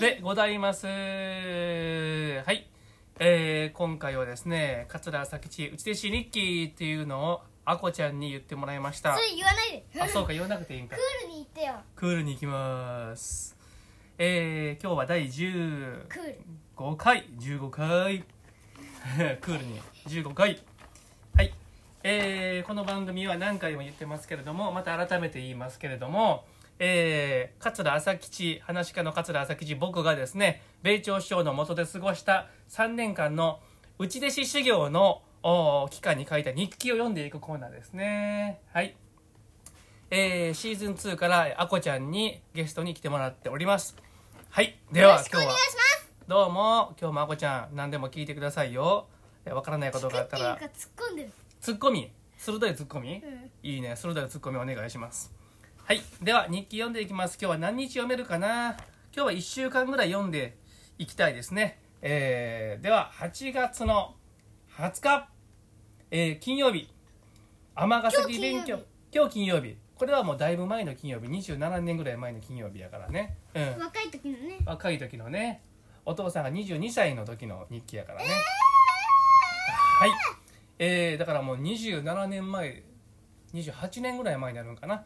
でございます。はい。えー、今回はですね、桂佐吉内弟子日記っていうのをあこちゃんに言ってもらいましたそ。れ言わないであ、そうか、言わなくていいんかク。ールに言ってよクールに行きます。えー、今日は第15クール回、15回。クールに15回。はい。えー、この番組は何回も言ってますけれども、また改めて言いますけれども、えー、桂朝吉、話し家の桂朝吉、僕がですね、米朝師匠の下で過ごした3年間の内弟子修行のお期間に書いた日記を読んでいくコーナーですね。はい。えー、シーズン2からあこちゃんにゲストに来てもらっております。はい。ではよろしくお願い今日はしますどうも今日もあこちゃん何でも聞いてくださいよ。えわからないことがあったら突っ込んでるツッコミ鋭いツッコミ、うんいいね鋭いツッコミお願いしますはい。では日記読んでいきます。今日は何日読めるかな？今日は1週間ぐらい読んでいきたいですね。えー、では8月の20日、えー金曜日。尼崎勉強。今日金曜日。これはもうだいぶ前の金曜日。27年ぐらい前の金曜日やからね。うん。若い時のね。若い時のね。お父さんが22歳の時の日記やからね、はい。えー、だからもう27年前28年ぐらい前になるんかな。はい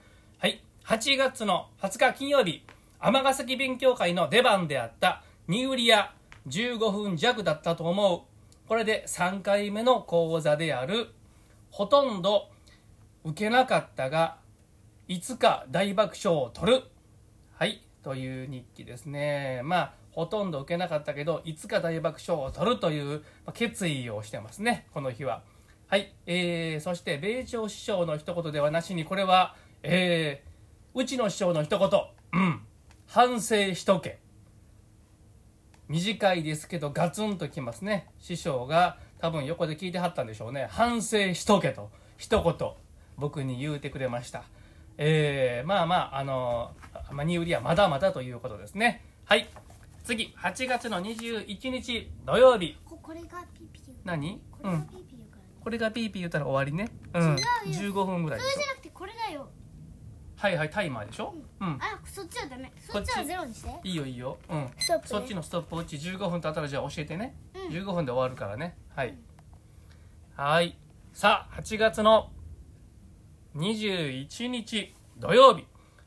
8月の20日金曜日尼崎勉強会の出番であったニ売りや15分弱だったと思うこれで3回目の講座であるほとんど受けなかったがいつか大爆笑を取るはい、という日記ですね。まあ、ほとんど受けなかったけど、いつか大爆笑を取るという決意をしてますね、この日は。はい、えー、そして、米朝師匠の一言ではなしに、これは、えー、うちの師匠の一言、うん、反省しとけ。短いですけど、ガツンときますね。師匠が多分横で聞いてはったんでしょうね。反省しとけと、一言、僕に言うてくれました。えー、まあまあ、あのー、マニ売りはまだまだということですね。はい。次、8月の21日土曜日。これがピーピー何うん。これがピーピー言ったら終わりね。うん。違うよ15分ぐらいでしょそれじゃなくてこれだよはいはい、タイマーでしょ？うん。あそっちはダメそっちはゼロにしていいよいいよ。うん。ストップねそっちのストップウォッチ15分経ったらじゃあ教えてね。うん15分で終わるからね。はい。はい。さあ、8月の21日土曜日、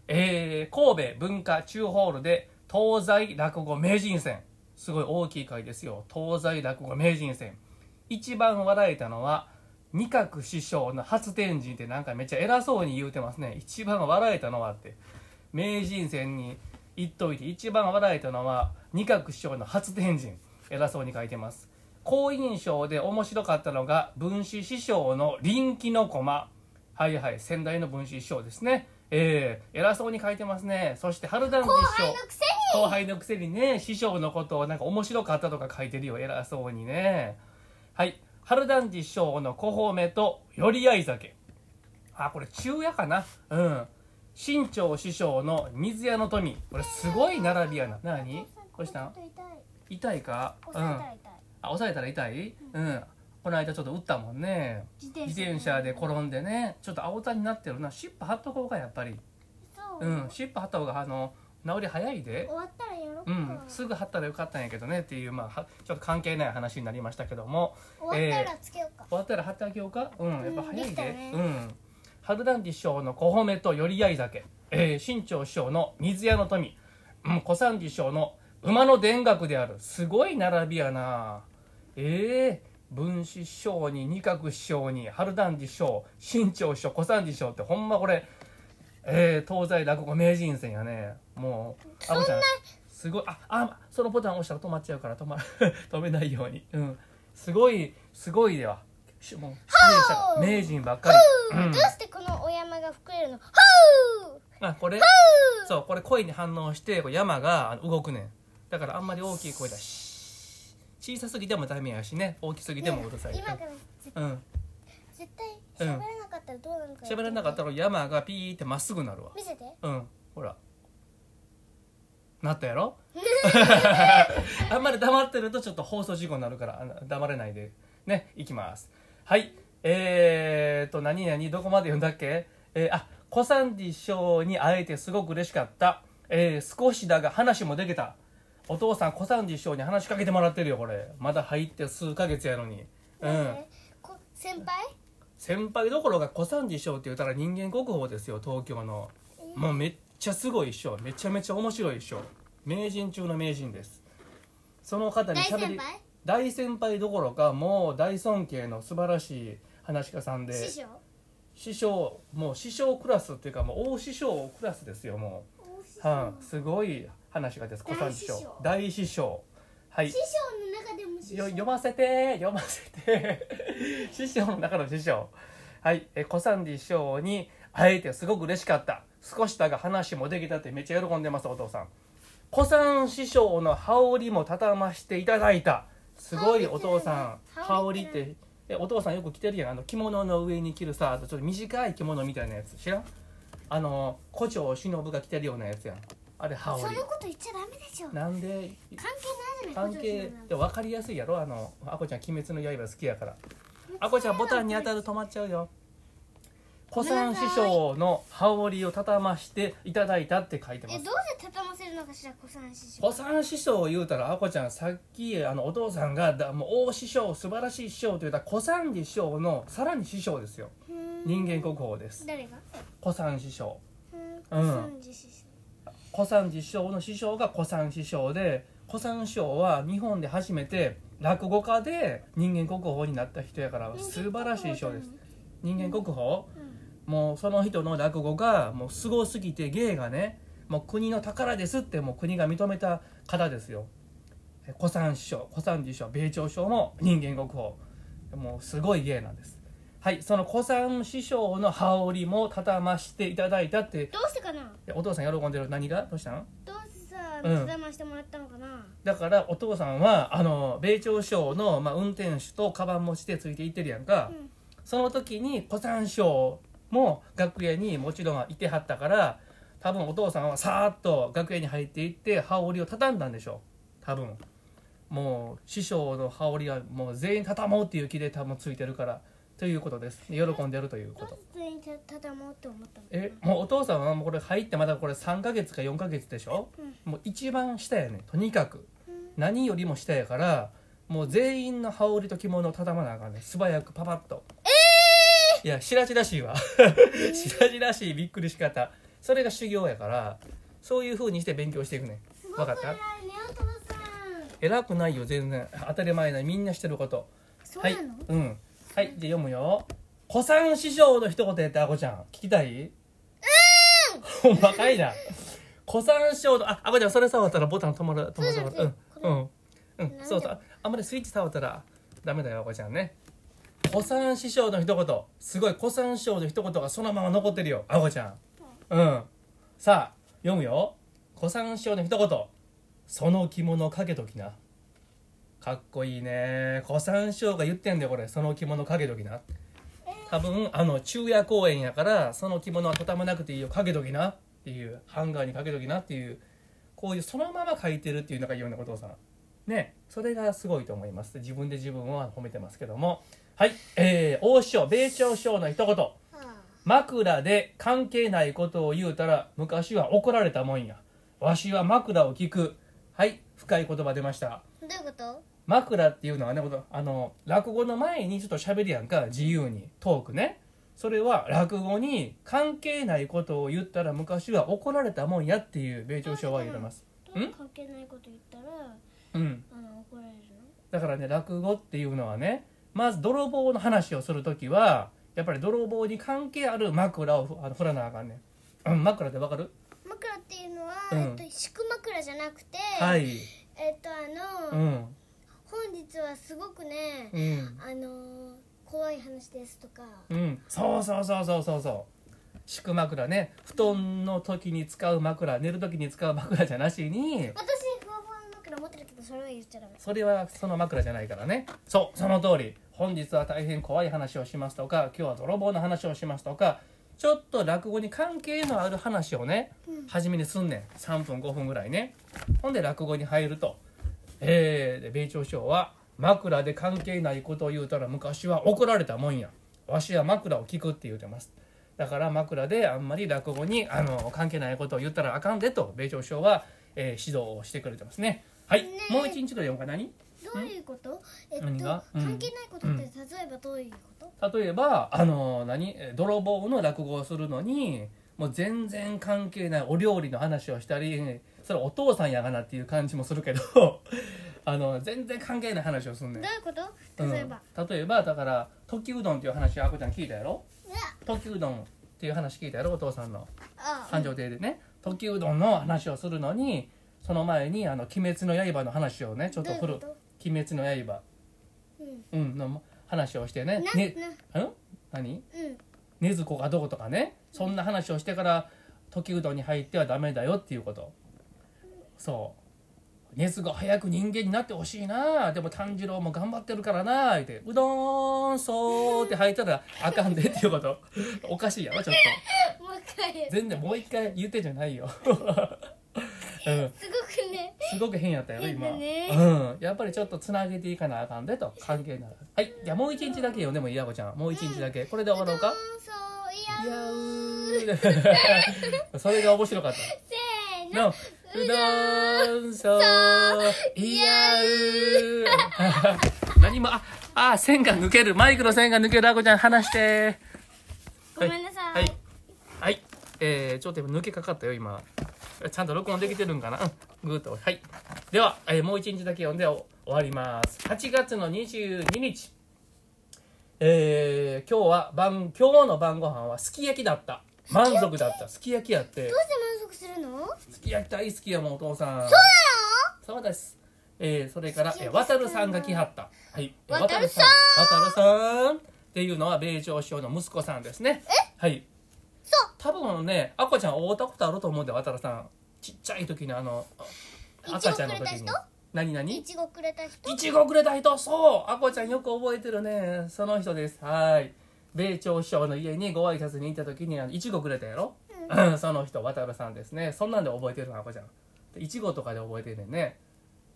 えー、神戸文化中ホールで東西落語名人戦。すごい大きい会ですよ。東西落語名人戦。一番笑えたのは、二角師匠の初天神ってなんかめっちゃ偉そうに言うてますね。一番笑えたのはって。名人戦に言っといて一番笑えたのは二角師匠の初天神。偉そうに書いてます。好印象で面白かったのが文枝師匠の臨機の駒。はいはい、先代の文枝師匠ですね。えー、偉そうに書いてますね。そして春団治師匠。後輩のくせに後輩のくせにね師匠のことをなんか面白かったとか書いてるよ偉そうにねはい春団治師匠の小褒めと寄り合い酒。あこれ中夜かな？うん。新潮師匠の水屋の富。これすごい並びやな。何？どうしたん痛い。かうん押さえたら痛い。あ押さえたら痛い？うん。この間ちょっと打ったもんね。自転車で。転んでね。ちょっと青田になってるな。湿布貼っとこうかやっぱり。そう。うん。湿布貼った方があの治り早いで。終わったうん、すぐ貼ったらよかったんやけどねっていう、まあ、はちょっと関係ない話になりましたけども。終わったらつけようか。終わったら貼ってあげようか？うん。やっぱ早いで。ね。うん。春団治師匠の小褒めと寄り合い酒、えー、新潮師匠の水屋の富、うん、小三治師匠の馬の田楽である。すごい並びやな。ええ文枝師匠に二角師匠に春団治師匠新潮師匠小三治師匠ってほんまこれえー、東西落語名人戦やね。もうあこちゃんすごいああそのボタン押したら止まっちゃうから止ま 止めないように。うん。すごいすごいでは。しもう名人ばっかり、う。ん。どうしてこのお山が膨れるの？あこれそうこれ声に反応して山が動くねん。だからあんまり大きい声だし小さすぎてもダメやしね。大きすぎてもうるさい、今から絶うん。絶対喋らなかったらどうなるか喋らなかったら山がピーって。まっすぐなるわ見せてうんほらなったやろ？あんまり黙ってるとちょっと放送事故になるから黙れないで。ねいきます。はい。えーと何々どこまで読んだっけ？えーあ小三治師匠に会えてすごく嬉しかった、えー少しだが話もできた。お父さん小三治師匠に話しかけてもらってるよこれ。まだ入って数ヶ月やのに。うん。先輩？先輩どころか小三治師匠って言ったら人間国宝ですよ東京の。もうめっちゃすごい師匠めちゃめちゃ面白い師匠名人中の名人です。その方にしゃべり大先輩？大先輩どころかもう大尊敬の素晴らしい話し家さんで師匠？師匠もう師匠クラスっていうかもう大師匠クラスですよもう、はい、すごい話し家です小三治師匠。大師匠。はい。師匠の中でも師匠。よ読ませて読ませて。師匠の中の師匠。はい。え小三治師匠に会えてすごく嬉しかった少しだが話もできたってめっちゃ喜んでますお父さん。小三師匠の羽織も畳ましていただいた。すごいお父さん。羽羽織ってお父さんよく着てるやん。あの着物の上に着るさちょっと短い着物みたいなやつ知らん？あの胡蝶忍が着てるようなやつやん。あれ羽織。そのこと言っちゃダメでしょ。関なんで係ないじゃない関係で分かりやすいやろ？あのあこちゃん「鬼滅の刃」好きやから。あこちゃんボタンに当たると止まっちゃうよ小三師匠の羽織を畳ましていただいたって書いてます。えどうせ畳ませるのかしら小三師匠。小三師匠を言うたらあこちゃんさっきあのお父さんがだもう大師匠素晴らしい師匠と言ったら小三師匠のさらに師匠ですよ。うーん。人間国宝です。誰が？小三師匠。ううん。ん小三師匠。小三治師匠の師匠が小三師匠で小三師匠は日本で初めて落語家で人間国宝になった人やから素晴らしい師匠です。人間国宝？うんもうその人の落語がもうすごすぎて芸がねもう国の宝ですってもう国が認めた方ですよ。え小三師匠小三治師匠米朝師匠も人間国宝。もうすごい芸なんです。はいその小三師匠の羽織も畳ましていただいたって。どうしてかな？えお父さん喜んでる何が？どうしたん？どうせさうん。畳ましてもらったのかな？だからお父さんはあの米朝師匠の、まあ、運転手とカバン持ちでついていってるやんか、うん。その時に小三師匠も楽屋にもちろんいてはったから多分お父さんはさーっと楽屋に入っていって羽織を畳んだんでしょう。多分。もう師匠の羽織はもう全員畳もうっていう気で多分ついてるからということです。喜んでるということ。全員畳もうって思ったの。えもうお父さんはもうこれ入ってまだこれ3ヶ月か4ヶ月でしょ、もう一番下やねとにかく。何よりも下やからもう全員の羽織と着物を畳まなあかんね素早くパパッと。えいや白々しいわ。白々しいびっくりし方。それが修行やからそういう風にして勉強していくね分かった？偉くないよ全然。当たり前なみんなしてること。はいそうなの？うん。はいじゃあ読むよ。古参師匠の一言やってあこちゃん。聞きたい？うん。ほんまかいな。古参師匠のああこちゃんそれ触ったらボタン止まる止まる止まる。そううん。うん。うん。そうそう。あんまりスイッチ触ったらダメだよあこちゃんね古参師匠の一言。すごい古参師匠の一言がそのまま残ってるよ。あこちゃん。うん。さあ読むよ。古参師匠の一言。その着物かけときな。かっこいいね。古参師匠が言ってんだよこれ。その着物かけときな。多分あの昼夜公演やからその着物は畳まなくていいよ。かけときな。っていう。ハンガーにかけときな。っていう。こういうそのまま書いてるっていうのがいいようなことさね。それがすごいと思います。自分で自分は褒めてますけども。はいえー、大師匠米朝師匠の一言。は枕で関係ないことを言うたら昔は怒られたもんや。わしは枕を聞く。はい深い言葉出ました。あどういうこと？枕っていうのはねあの落語の前にちょっと喋るやんか。自由にトークね。それは落語に関係ないことを言ったら昔は怒られたもんやっていう米朝師匠は言ってます。どう関係ないこと言ったらうん。あの怒られるだからね落語っていうのはねまず泥棒の話をする時はやっぱり泥棒に関係ある枕をふあの振らなあかんねん、うん、枕ってわかる？の枕っていうのは、うん。えっと、敷く枕じゃなくて、はい。えっとあの、うん。本日はすごくね、うん。あのー怖い話ですとか、うん、そうそうそうそうそうそう。敷く枕ね。布団の時に使う枕寝る時に使う枕じゃなしに私ふわふわの枕持ってるけどそれは言っちゃダメ。それはその枕じゃないからね。そうその通り本日は大変怖い話をしますとか今日は泥棒の話をしますとかちょっと落語に関係のある話をね、初めにすんねん。3分5分ぐらいね。ほんで落語に入ると。えー、で米朝師匠は枕で関係ないことを言うたら昔は怒られたもんや。わしは枕を聞くって言うてます。だから枕であんまり落語にあの関係ないことを言ったらあかんでと米朝師匠は、えー指導をしてくれてますね。はい、ねもう一日の読むか何？どういうこと？えっと何が？うん。関係ないことって例えばどういうこと？例えばあの何？え泥棒の落語をするのにもう全然関係ないお料理の話をしたりそれお父さんやがなっていう感じもするけど あの全然関係ない話をすんねん。どういうこと？例えば。うん、例えばだから時うどんっていう話あこちゃん聞いたやろ？時うどんっていう話聞いたやろ？お父さんの。あ繁盛亭でね。時うどんの話をするのにその前に「あの鬼滅の刃」の話をねちょっと振る。どういうこ「鬼滅の刃。うん」うん、の話をしてね。なねな。うん？何？うん。禰豆子がどうとかね。そんな話をしてから時うどんに入ってはダメだよっていうこと。そう。禰豆子早く人間になってほしいな。でも炭治郎も頑張ってるからな。言ってうどんそうって入ったらあかんでっていうこと。おかしいやろちょっと。全然もう一回言ってんじゃないよ、うん、すごくねすごく変やったよね。うん、やっぱりちょっとつなげていかなあかんでと。関係ならはい。じゃあもう一日だけよでもいいやこちゃん。もう一日だけ。これで終わろうか？うんそういいややうー。それが面白かった。せーの。の。うどんそう。いやうー。何もああ線が抜ける。マイクの線が抜ける。あこちゃん離して。ごめんなさい。はい。はいえー、ちょっと抜けかかったよ今。ちゃんと録音できてるんかな？うん。ぐーっと。はい。では、えーもう一日だけ読んでお終わります。8月の22日。えー、今日は晩今日の晩ご飯はすき焼きだった。満足だった。すき焼き？やって。どうして満足するの？すき焼き大好きやもんお父さん。そうそうです。えー、それから、えー、すき焼き渡るさんが来はった。はい。えー渡るさん。渡るさん。っていうのは、米朝首相の息子さんですね。はい。そう多分ね、あこちゃん会うたことあると思うんで、渡るさん。ちっちゃい時のあの、赤ちゃんの時に。何何？いちごくれた人？いちごくれた人？そうあこちゃんよく覚えてるね。その人です。はい。米朝首相の家にご挨拶に行った時に、あのいちごくれたやろ、うん、その人、渡るさんですね。そんなんで覚えてるの、あこちゃん。でいちごとかで覚えてるねんね。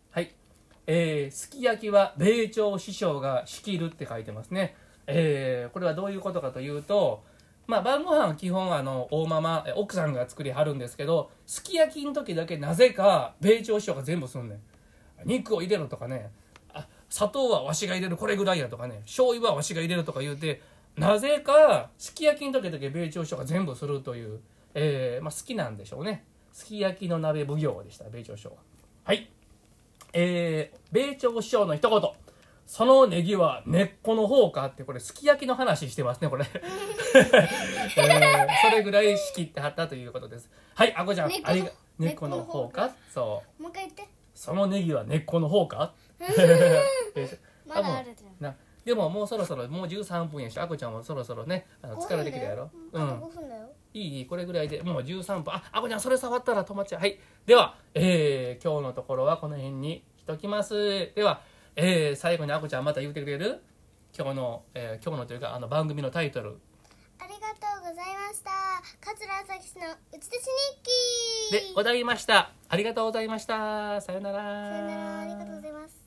はい。えー、すき焼きは米朝首相が仕切るって書いてますね。えー、これはどういうことかというと、まあ、晩ご飯は基本あの大ママ奥さんが作りはるんですけどすき焼きの時だけなぜか米朝首相が全部すんねん。肉を入れろとかね。あ砂糖はわしが入れるこれぐらいやとかね。醤油はわしが入れるとか言うてなぜかすき焼きの時だけ米朝首相が全部するという、えーまあ、好きなんでしょうね。すき焼きの鍋奉行でした米朝首相は。はい。えー、米朝首相の一言。そのネギは根っこの方かってこれすき焼きの話してますねこれ、え ーそれぐらい仕切ってはったということです。はいあこちゃんありが根っこの方方か？そう。もう一回言って。そのネギは根っこの方か？えまだあるじゃん。なでももうそろそろもう13分やしあこちゃんもそろそろねあの疲れてきたやろ？5分だよあと5分だよ。いいいいこれぐらいでもう13分。ああこちゃんそれ触ったら止まっちゃうはい。では、えー、今日のところはこの辺にしときます。では、えー、最後にあこちゃんまた言ってくれる？今日の、えー今日のというかあの番組のタイトル。ありがとうございました。桂朝日の打ち出し日記でございました。ありがとうございました。さよなら。さよなら。ありがとうございました